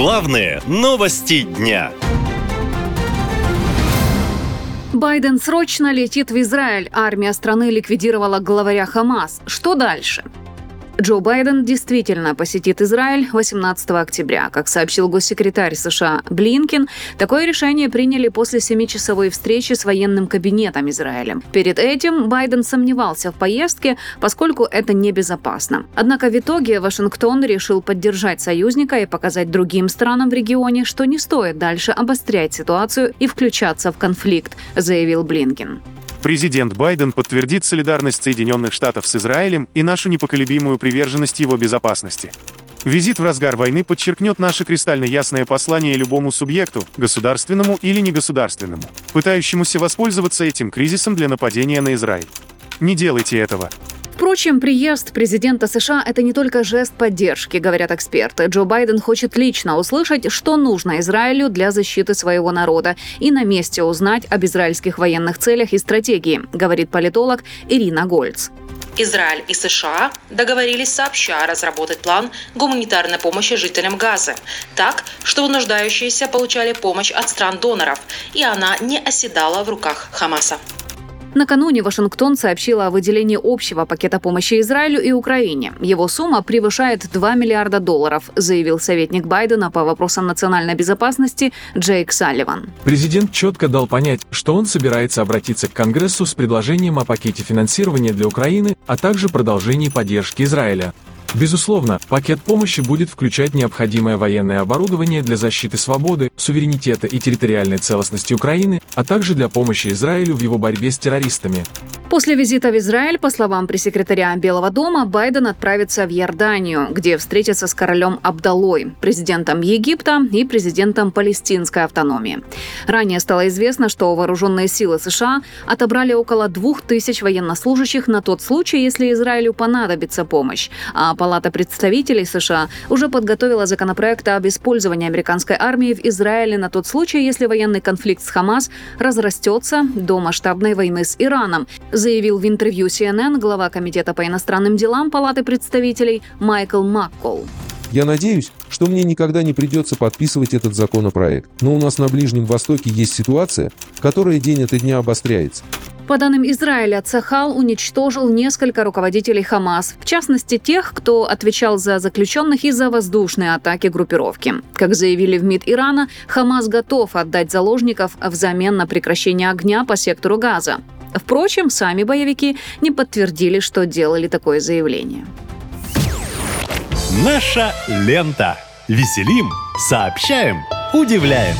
Главные новости дня. Байден срочно летит в Израиль. Армия страны ликвидировала главаря Хамас. Что дальше? Джо Байден действительно посетит Израиль 18 октября. Как сообщил госсекретарь США Блинкин, такое решение приняли после семичасовой встречи с военным кабинетом Израиля. Перед этим Байден сомневался в поездке, поскольку это небезопасно. Однако в итоге Вашингтон решил поддержать союзника и показать другим странам в регионе, что не стоит дальше обострять ситуацию и включаться в конфликт, заявил Блинкин. Президент Байден подтвердит солидарность Соединенных Штатов с Израилем и нашу непоколебимую приверженность его безопасности. Визит в разгар войны подчеркнет наше кристально ясное послание любому субъекту, государственному или негосударственному, пытающемуся воспользоваться этим кризисом для нападения на Израиль. Не делайте этого. Впрочем, приезд президента США – это не только жест поддержки, говорят эксперты. Джо Байден хочет лично услышать, что нужно Израилю для защиты своего народа и на месте узнать об израильских военных целях и стратегии, говорит политолог Ирина Гольц. Израиль и США договорились сообща разработать план гуманитарной помощи жителям Газы, так, чтобы нуждающиеся получали помощь от стран-доноров, и она не оседала в руках Хамаса. Накануне Вашингтон сообщила о выделении общего пакета помощи Израилю и Украине. Его сумма превышает 2 миллиарда долларов, заявил советник Байдена по вопросам национальной безопасности Джейк Салливан. Президент четко дал понять, что он собирается обратиться к Конгрессу с предложением о пакете финансирования для Украины, а также продолжении поддержки Израиля. Безусловно, пакет помощи будет включать необходимое военное оборудование для защиты свободы, суверенитета и территориальной целостности Украины, а также для помощи Израилю в его борьбе с террористами. После визита в Израиль, по словам пресс-секретаря Белого дома, Байден отправится в Иорданию, где встретится с королем Абдалой, президентом Египта и президентом палестинской автономии. Ранее стало известно, что вооруженные силы США отобрали около двух тысяч военнослужащих на тот случай, если Израилю понадобится помощь, а Палата представителей США уже подготовила законопроект об использовании американской армии в Израиле на тот случай, если военный конфликт с Хамас разрастется до масштабной войны с Ираном, заявил в интервью CNN глава Комитета по иностранным делам Палаты представителей Майкл Маккол. Я надеюсь, что мне никогда не придется подписывать этот законопроект. Но у нас на Ближнем Востоке есть ситуация, которая день ото дня обостряется. По данным Израиля, Цахал уничтожил несколько руководителей Хамас, в частности тех, кто отвечал за заключенных и за воздушные атаки группировки. Как заявили в МИД Ирана, Хамас готов отдать заложников взамен на прекращение огня по сектору Газа. Впрочем, сами боевики не подтвердили, что делали такое заявление. Наша лента. Веселим, сообщаем, удивляем.